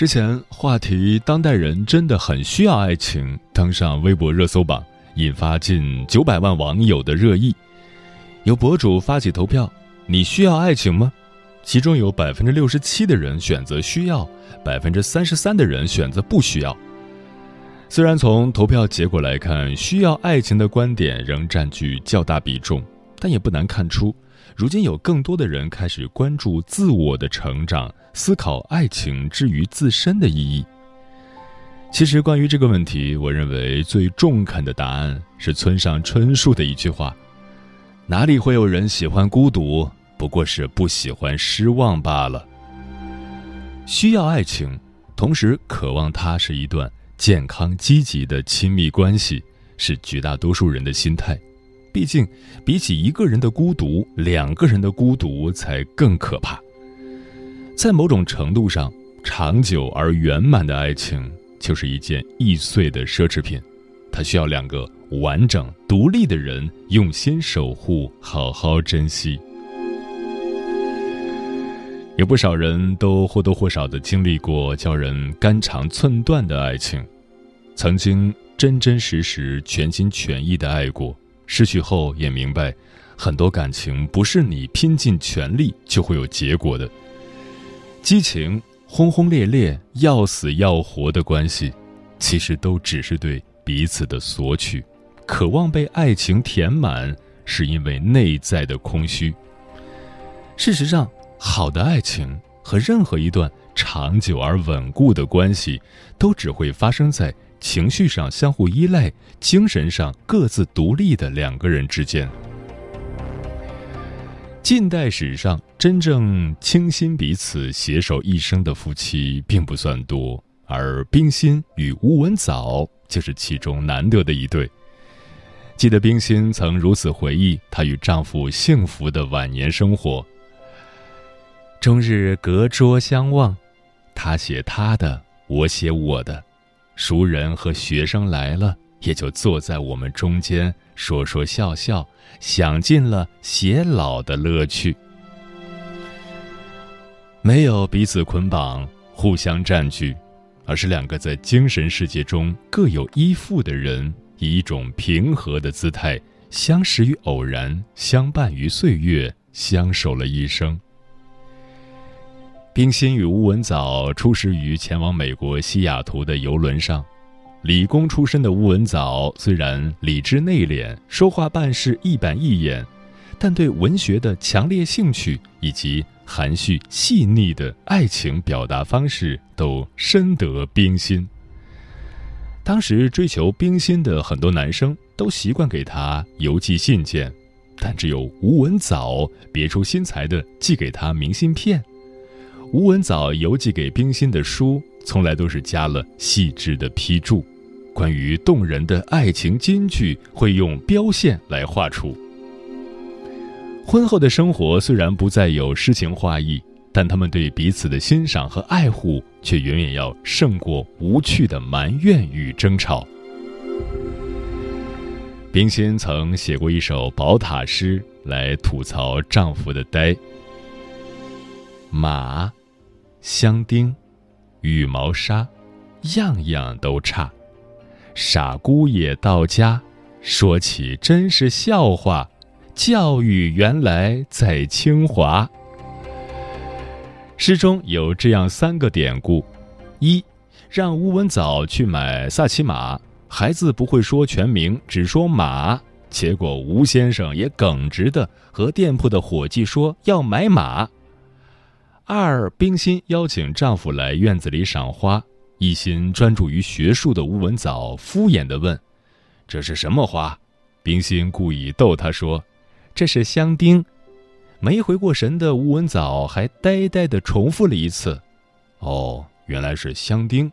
之前话题“当代人真的很需要爱情”登上微博热搜榜，引发近九百万网友的热议。有博主发起投票：“你需要爱情吗？”其中有百分之六十七的人选择需要，百分之三十三的人选择不需要。虽然从投票结果来看，需要爱情的观点仍占据较大比重，但也不难看出。如今有更多的人开始关注自我的成长，思考爱情之于自身的意义。其实，关于这个问题，我认为最中肯的答案是村上春树的一句话：“哪里会有人喜欢孤独？不过是不喜欢失望罢了。”需要爱情，同时渴望它是一段健康积极的亲密关系，是绝大多数人的心态。毕竟，比起一个人的孤独，两个人的孤独才更可怕。在某种程度上，长久而圆满的爱情就是一件易碎的奢侈品，它需要两个完整独立的人用心守护，好好珍惜。有不少人都或多或少的经历过叫人肝肠寸断的爱情，曾经真真实实、全心全意的爱过。失去后也明白，很多感情不是你拼尽全力就会有结果的。激情轰轰烈烈、要死要活的关系，其实都只是对彼此的索取，渴望被爱情填满，是因为内在的空虚。事实上，好的爱情和任何一段长久而稳固的关系，都只会发生在。情绪上相互依赖，精神上各自独立的两个人之间，近代史上真正倾心彼此、携手一生的夫妻并不算多，而冰心与吴文藻就是其中难得的一对。记得冰心曾如此回忆她与丈夫幸福的晚年生活：终日隔桌相望，他写他的，我写我的。熟人和学生来了，也就坐在我们中间说说笑笑，享尽了偕老的乐趣。没有彼此捆绑、互相占据，而是两个在精神世界中各有依附的人，以一种平和的姿态相识于偶然，相伴于岁月，相守了一生。冰心与吴文藻初识于前往美国西雅图的游轮上。理工出身的吴文藻虽然理智内敛，说话办事一板一眼，但对文学的强烈兴趣以及含蓄细腻的爱情表达方式都深得冰心。当时追求冰心的很多男生都习惯给他邮寄信件，但只有吴文藻别出心裁的寄给他明信片。吴文藻邮寄给冰心的书，从来都是加了细致的批注，关于动人的爱情金句，会用标线来画出。婚后的生活虽然不再有诗情画意，但他们对彼此的欣赏和爱护，却远远要胜过无趣的埋怨与争吵。冰心曾写过一首宝塔诗来吐槽丈夫的呆，马。香丁，羽毛纱，样样都差。傻姑爷到家，说起真是笑话。教育原来在清华。诗中有这样三个典故：一，让吴文藻去买萨琪玛，孩子不会说全名，只说马，结果吴先生也耿直的和店铺的伙计说要买马。二，冰心邀请丈夫来院子里赏花，一心专注于学术的吴文藻敷衍的问：“这是什么花？”冰心故意逗他说。这是香丁，没回过神的吴文藻还呆呆的重复了一次：“哦，原来是香丁。”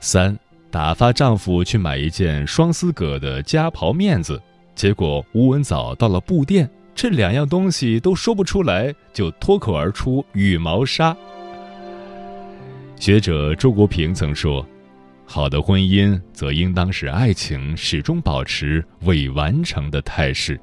三打发丈夫去买一件双丝葛的夹袍面子，结果吴文藻到了布店，这两样东西都说不出来，就脱口而出羽毛纱。学者周国平曾说：“好的婚姻则应当使爱情始终保持未完成的态势。”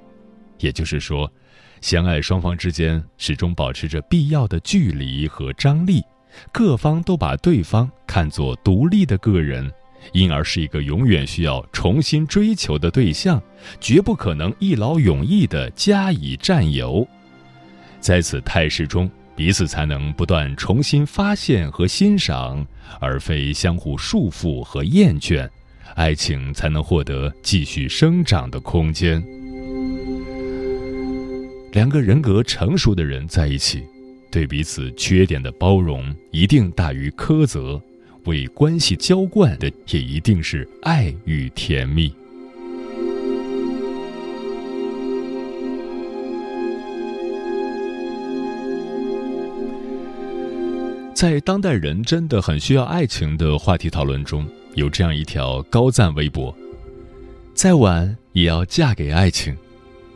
也就是说，相爱双方之间始终保持着必要的距离和张力，各方都把对方看作独立的个人，因而是一个永远需要重新追求的对象，绝不可能一劳永逸地加以占有。在此态势中，彼此才能不断重新发现和欣赏，而非相互束缚和厌倦，爱情才能获得继续生长的空间。两个人格成熟的人在一起，对彼此缺点的包容一定大于苛责，为关系浇灌的也一定是爱与甜蜜。在当代人真的很需要爱情的话题讨论中，有这样一条高赞微博：再晚也要嫁给爱情。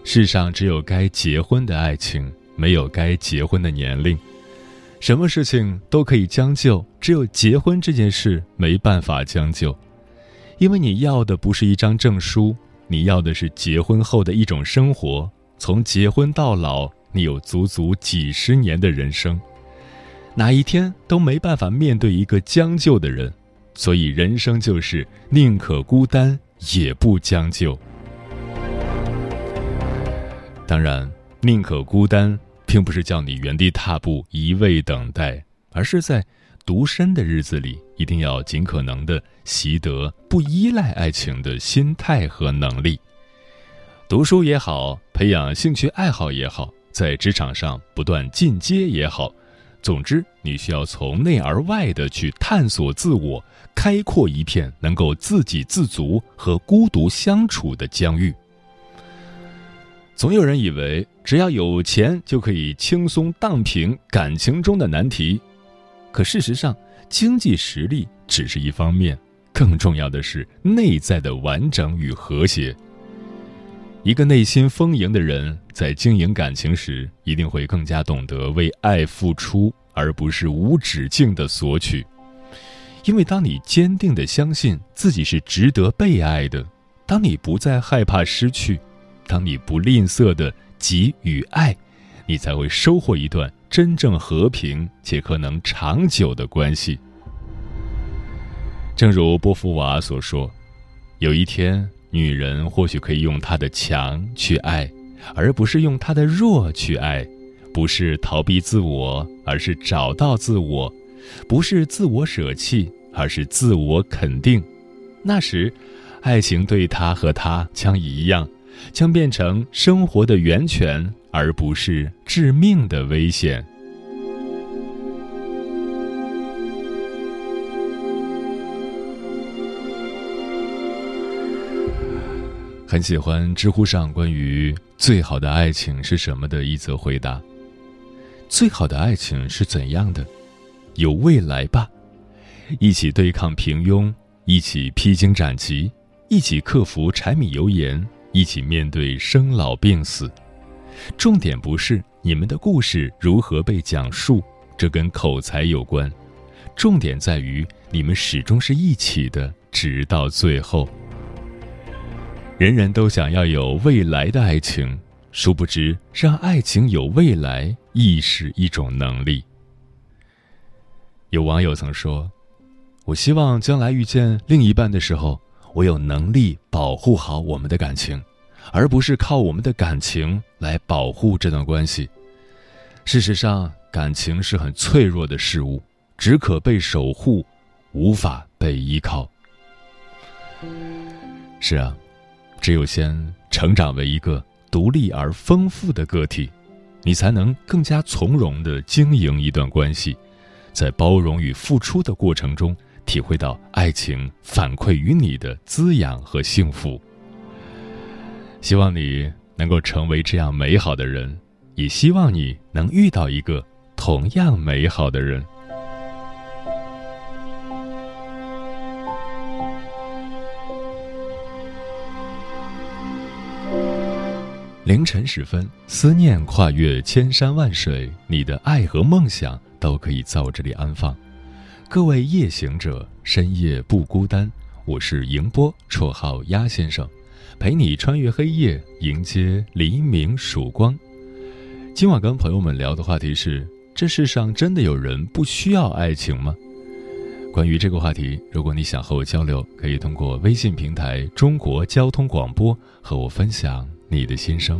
世上只有该结婚的爱情，没有该结婚的年龄。什么事情都可以将就，只有结婚这件事没办法将就，因为你要的不是一张证书，你要的是结婚后的一种生活。从结婚到老，你有足足几十年的人生，哪一天都没办法面对一个将就的人。所以，人生就是宁可孤单，也不将就。当然，宁可孤单，并不是叫你原地踏步一味等待，而是在独身的日子里，一定要尽可能的习得不依赖爱情的心态和能力。读书也好，培养兴趣爱好也好，在职场上不断进阶也好，总之，你需要从内而外的去探索自我，开阔一片能够自给自足和孤独相处的疆域。总有人以为只要有钱就可以轻松荡平感情中的难题，可事实上，经济实力只是一方面，更重要的是内在的完整与和谐。一个内心丰盈的人，在经营感情时，一定会更加懂得为爱付出，而不是无止境的索取。因为当你坚定的相信自己是值得被爱的，当你不再害怕失去。当你不吝啬的给予爱，你才会收获一段真正和平且可能长久的关系。正如波伏娃所说：“有一天，女人或许可以用她的强去爱，而不是用她的弱去爱；不是逃避自我，而是找到自我；不是自我舍弃，而是自我肯定。那时，爱情对她和他将一样。”将变成生活的源泉，而不是致命的危险。很喜欢知乎上关于最好的爱情是什么的一则回答：最好的爱情是怎样的？有未来吧，一起对抗平庸，一起披荆斩棘，一起克服柴米油盐。一起面对生老病死，重点不是你们的故事如何被讲述，这跟口才有关，重点在于你们始终是一起的，直到最后。人人都想要有未来的爱情，殊不知让爱情有未来亦是一种能力。有网友曾说：“我希望将来遇见另一半的时候。”我有能力保护好我们的感情，而不是靠我们的感情来保护这段关系。事实上，感情是很脆弱的事物，只可被守护，无法被依靠。是啊，只有先成长为一个独立而丰富的个体，你才能更加从容的经营一段关系，在包容与付出的过程中。体会到爱情反馈于你的滋养和幸福。希望你能够成为这样美好的人，也希望你能遇到一个同样美好的人。凌晨时分，思念跨越千山万水，你的爱和梦想都可以在我这里安放。各位夜行者，深夜不孤单。我是迎波，绰号鸭先生，陪你穿越黑夜，迎接黎明曙光。今晚跟朋友们聊的话题是：这世上真的有人不需要爱情吗？关于这个话题，如果你想和我交流，可以通过微信平台“中国交通广播”和我分享你的心声。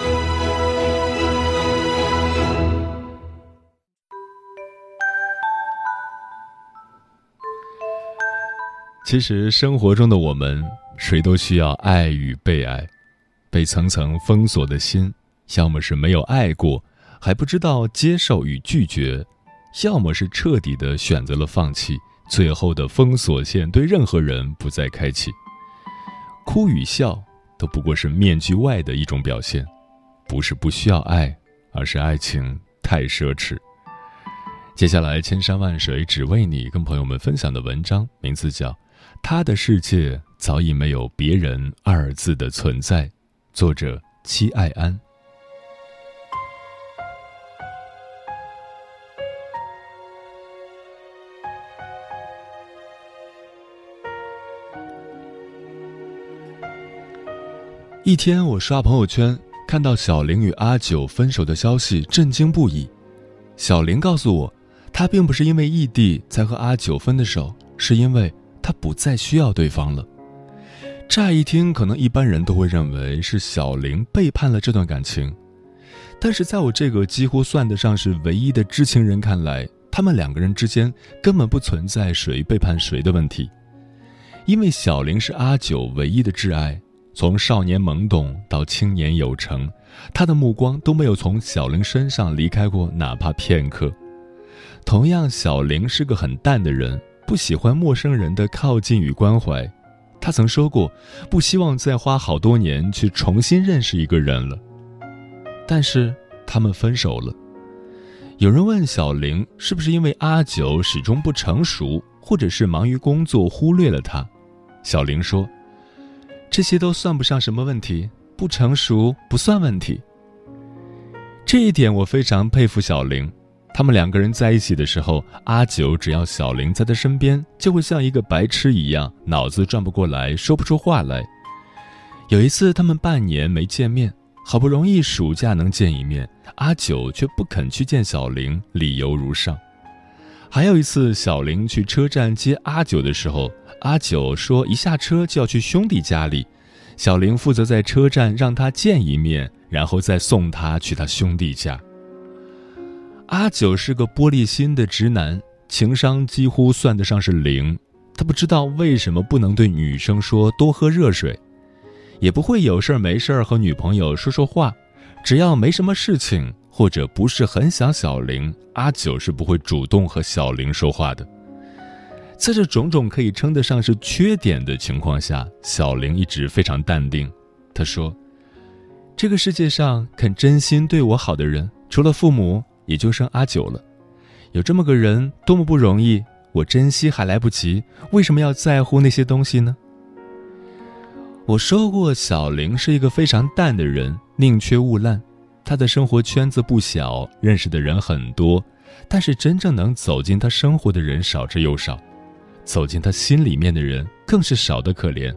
其实生活中的我们，谁都需要爱与被爱。被层层封锁的心，要么是没有爱过，还不知道接受与拒绝；要么是彻底的选择了放弃，最后的封锁线对任何人不再开启。哭与笑都不过是面具外的一种表现，不是不需要爱，而是爱情太奢侈。接下来，千山万水只为你，跟朋友们分享的文章名字叫。他的世界早已没有“别人”二字的存在。作者：戚爱安。一天，我刷朋友圈，看到小玲与阿九分手的消息，震惊不已。小玲告诉我，她并不是因为异地才和阿九分的手，是因为。他不再需要对方了。乍一听，可能一般人都会认为是小玲背叛了这段感情，但是在我这个几乎算得上是唯一的知情人看来，他们两个人之间根本不存在谁背叛谁的问题，因为小玲是阿九唯一的挚爱，从少年懵懂到青年有成，他的目光都没有从小玲身上离开过哪怕片刻。同样，小玲是个很淡的人。不喜欢陌生人的靠近与关怀，他曾说过，不希望再花好多年去重新认识一个人了。但是他们分手了。有人问小玲是不是因为阿九始终不成熟，或者是忙于工作忽略了他？小玲说：“这些都算不上什么问题，不成熟不算问题。”这一点我非常佩服小玲。他们两个人在一起的时候，阿九只要小玲在他身边，就会像一个白痴一样，脑子转不过来，说不出话来。有一次，他们半年没见面，好不容易暑假能见一面，阿九却不肯去见小玲，理由如上。还有一次，小玲去车站接阿九的时候，阿九说一下车就要去兄弟家里，小玲负责在车站让他见一面，然后再送他去他兄弟家。阿九是个玻璃心的直男，情商几乎算得上是零。他不知道为什么不能对女生说多喝热水，也不会有事儿没事儿和女朋友说说话。只要没什么事情或者不是很想小玲，阿九是不会主动和小玲说话的。在这种种可以称得上是缺点的情况下，小玲一直非常淡定。她说：“这个世界上肯真心对我好的人。”除了父母，也就剩阿九了。有这么个人，多么不容易！我珍惜还来不及，为什么要在乎那些东西呢？我说过，小玲是一个非常淡的人，宁缺毋滥。她的生活圈子不小，认识的人很多，但是真正能走进她生活的人少之又少，走进她心里面的人更是少得可怜。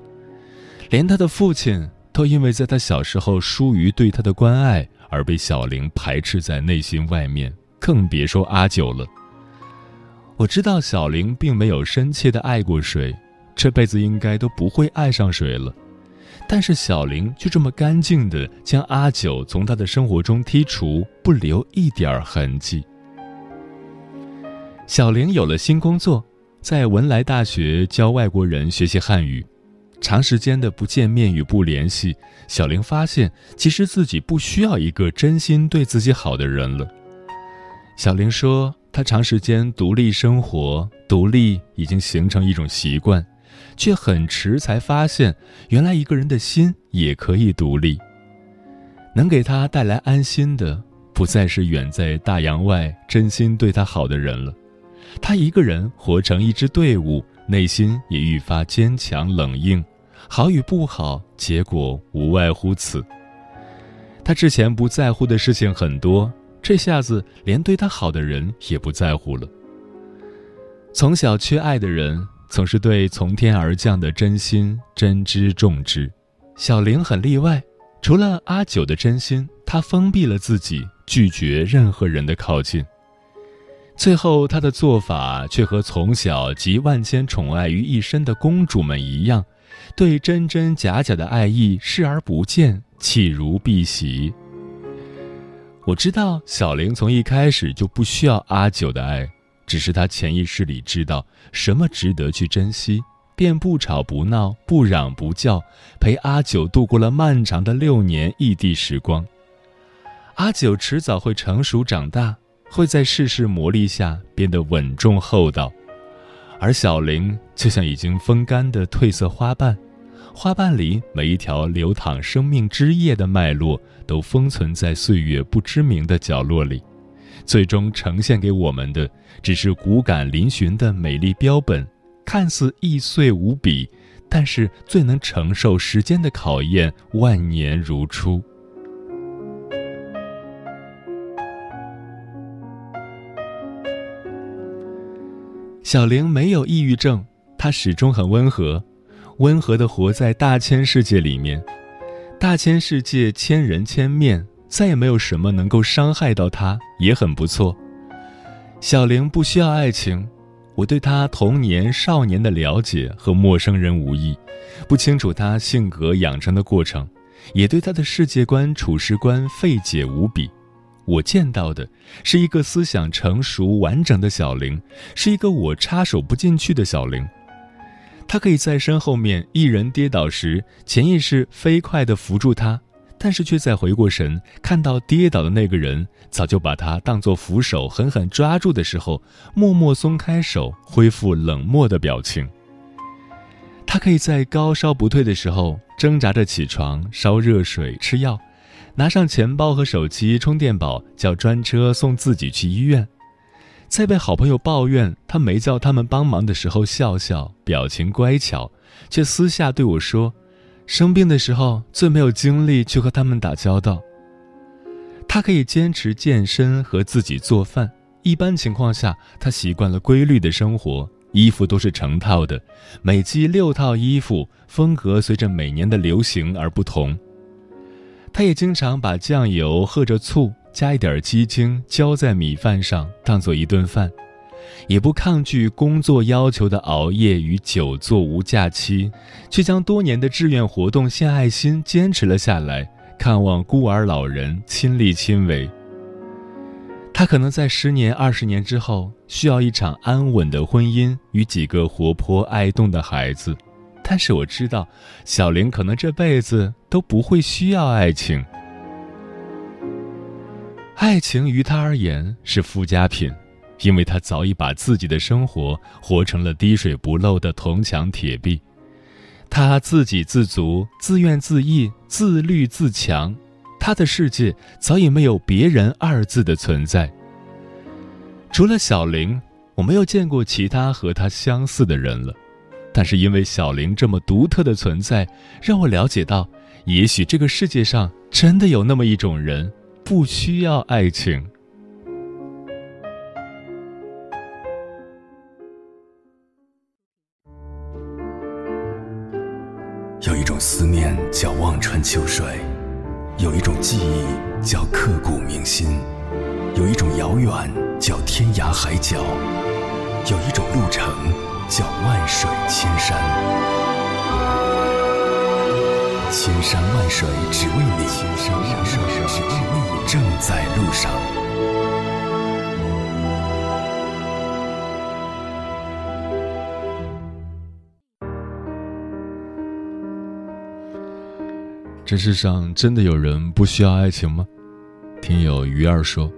连她的父亲都因为在她小时候疏于对她的关爱而被小玲排斥在内心外面，更别说阿九了。我知道小玲并没有深切的爱过谁，这辈子应该都不会爱上谁了。但是小玲就这么干净的将阿九从她的生活中剔除，不留一点痕迹。小玲有了新工作，在文莱大学教外国人学习汉语。长时间的不见面与不联系，小玲发现其实自己不需要一个真心对自己好的人了。小玲说，她长时间独立生活，独立已经形成一种习惯。却很迟才发现，原来一个人的心也可以独立。能给他带来安心的，不再是远在大洋外真心对他好的人了。他一个人活成一支队伍，内心也愈发坚强冷硬。好与不好，结果无外乎此。他之前不在乎的事情很多，这下子连对他好的人也不在乎了。从小缺爱的人。总是对从天而降的真心珍之重之，小玲很例外。除了阿九的真心，她封闭了自己，拒绝任何人的靠近。最后，她的做法却和从小集万千宠爱于一身的公主们一样，对真真假假的爱意视而不见，弃如敝屣。我知道，小玲从一开始就不需要阿九的爱。只是她潜意识里知道什么值得去珍惜，便不吵不闹、不嚷不叫，陪阿九度过了漫长的六年异地时光。阿九迟早会成熟长大，会在世事磨砺下变得稳重厚道，而小玲就像已经风干的褪色花瓣，花瓣里每一条流淌生命枝叶的脉络，都封存在岁月不知名的角落里。最终呈现给我们的，只是骨感嶙峋的美丽标本，看似易碎无比，但是最能承受时间的考验，万年如初。小玲没有抑郁症，她始终很温和，温和的活在大千世界里面，大千世界千人千面。再也没有什么能够伤害到她，也很不错。小玲不需要爱情，我对她童年、少年的了解和陌生人无异，不清楚她性格养成的过程，也对她的世界观、处事观费解无比。我见到的是一个思想成熟完整的小玲，是一个我插手不进去的小玲。她可以在身后面一人跌倒时，潜意识飞快地扶住他。但是却在回过神，看到跌倒的那个人早就把他当作扶手狠狠抓住的时候，默默松开手，恢复冷漠的表情。他可以在高烧不退的时候挣扎着起床，烧热水吃药，拿上钱包和手机充电宝，叫专车送自己去医院。在被好朋友抱怨他没叫他们帮忙的时候，笑笑，表情乖巧，却私下对我说。生病的时候最没有精力去和他们打交道。他可以坚持健身和自己做饭。一般情况下，他习惯了规律的生活，衣服都是成套的，每季六套衣服，风格随着每年的流行而不同。他也经常把酱油和着醋，加一点鸡精，浇在米饭上，当做一顿饭。也不抗拒工作要求的熬夜与久坐无假期，却将多年的志愿活动献爱心坚持了下来，看望孤儿老人，亲力亲为。他可能在十年、二十年之后需要一场安稳的婚姻与几个活泼爱动的孩子，但是我知道，小玲可能这辈子都不会需要爱情。爱情于他而言是附加品。因为他早已把自己的生活活成了滴水不漏的铜墙铁壁，他自给自足、自怨自艾、自律自强，他的世界早已没有“别人”二字的存在。除了小玲，我没有见过其他和他相似的人了。但是因为小玲这么独特的存在，让我了解到，也许这个世界上真的有那么一种人，不需要爱情。有一种思念叫望穿秋水，有一种记忆叫刻骨铭心，有一种遥远叫天涯海角，千山万水只为你，千山万水只为你，正在路上。这世上真的有人不需要爱情吗？听友鱼儿说，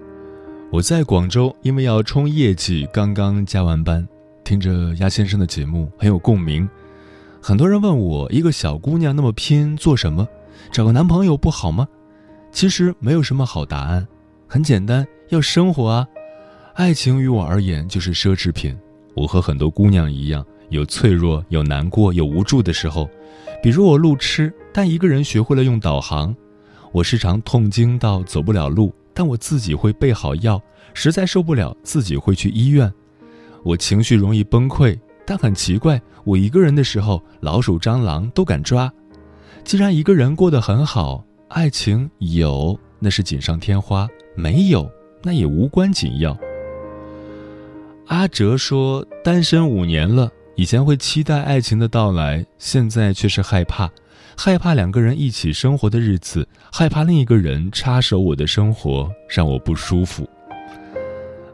我在广州，因为要冲业绩，刚刚加完班。听着鸭先生的节目很有共鸣，很多人问我一个小姑娘那么拼做什么？找个男朋友不好吗？其实没有什么好答案，很简单，要生活啊。爱情于我而言就是奢侈品。我和很多姑娘一样，有脆弱，有难过，有无助的时候。比如我路痴，但一个人学会了用导航；我时常痛经到走不了路，但我自己会备好药，实在受不了自己会去医院。我情绪容易崩溃，但很奇怪，我一个人的时候，老鼠、蟑螂都敢抓。既然一个人过得很好，爱情有那是锦上添花，没有那也无关紧要。阿哲说，单身五年了，以前会期待爱情的到来，现在却是害怕，害怕两个人一起生活的日子，害怕另一个人插手我的生活，让我不舒服。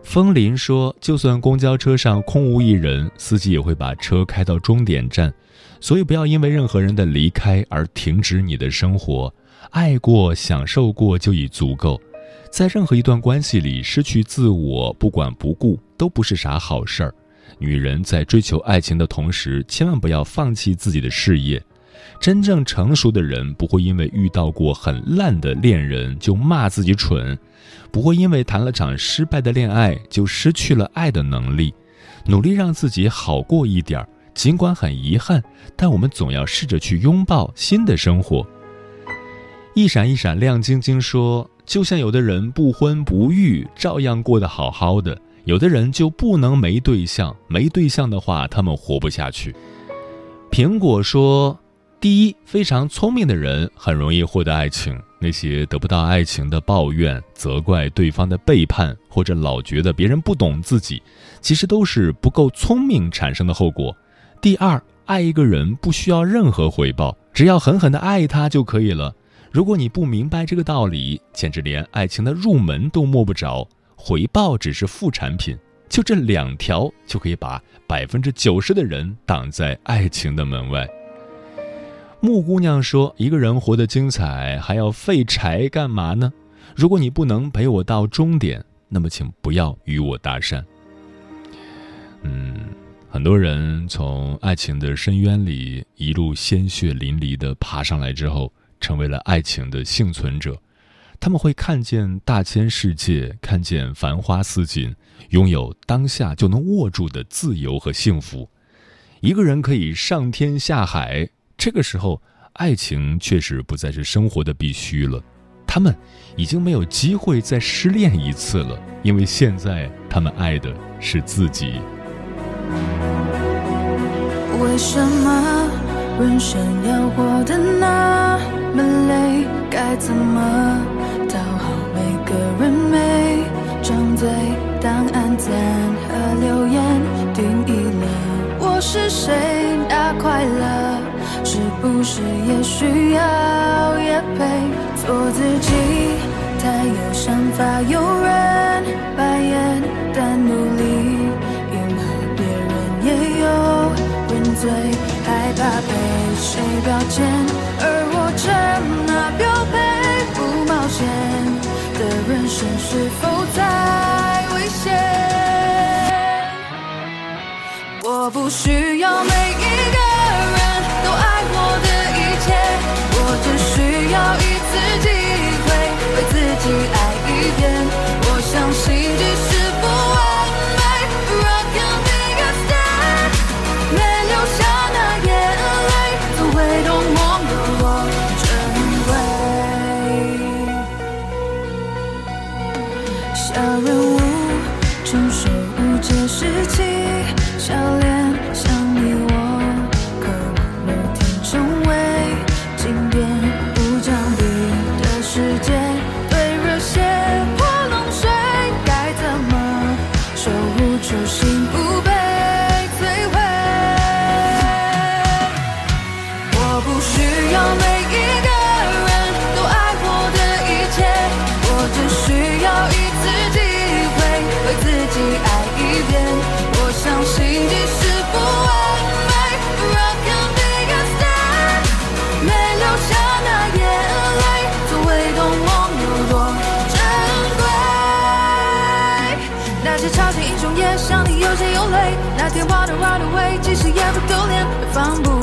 风林说：“就算公交车上空无一人，司机也会把车开到终点站，所以不要因为任何人的离开而停止你的生活。爱过、享受过就已足够。在任何一段关系里，失去自我、不管不顾都不是啥好事儿。女人在追求爱情的同时，千万不要放弃自己的事业。真正成熟的人不会因为遇到过很烂的恋人就骂自己蠢。”不会因为谈了场失败的恋爱就失去了爱的能力，努力让自己好过一点儿，尽管很遗憾，但我们总要试着去拥抱新的生活。一闪一闪亮晶晶说：“就像有的人不婚不育，照样过得好好的；有的人就不能没对象，没对象的话，他们活不下去。”苹果说。第一，非常聪明的人很容易获得爱情。那些得不到爱情的抱怨、责怪对方的背叛，或者老觉得别人不懂自己，其实都是不够聪明产生的后果。第二，爱一个人不需要任何回报，只要狠狠的爱他就可以了。如果你不明白这个道理，简直连爱情的入门都摸不着。回报只是副产品，就这两条就可以把百分之九十的人挡在爱情的门外。木姑娘说：“一个人活得精彩，还要废柴干嘛呢？如果你不能陪我到终点，那么请不要与我搭讪。”嗯，很多人从爱情的深渊里一路鲜血淋漓的爬上来之后，成为了爱情的幸存者。他们会看见大千世界，看见繁花似锦，拥有当下就能握住的自由和幸福。一个人可以上天下海。这个时候，爱情确实不再是生活的必须了。他们已经没有机会再失恋一次了，因为现在他们爱的是自己。为什么人生要活得那么累？该怎么讨好每个人？每张嘴，当暗赞和留言定义了我是谁？那快乐。是不是也需要也配做自己？太有想法，有人白眼，但努力迎合别人也有人醉，害怕被谁标签，而我成那标配。不冒险的人生是否太危险？我不需要每要一。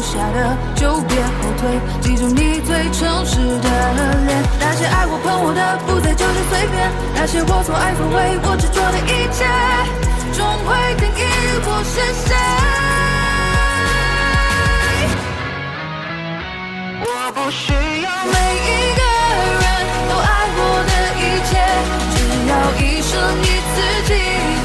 下的就别后退，记住你最诚实的脸。那些爱我捧我的，不再就是碎片；那些我所爱所为我执着的一切，终会定义我是谁。我不需要每一个人都爱我的一切，只要一生一次。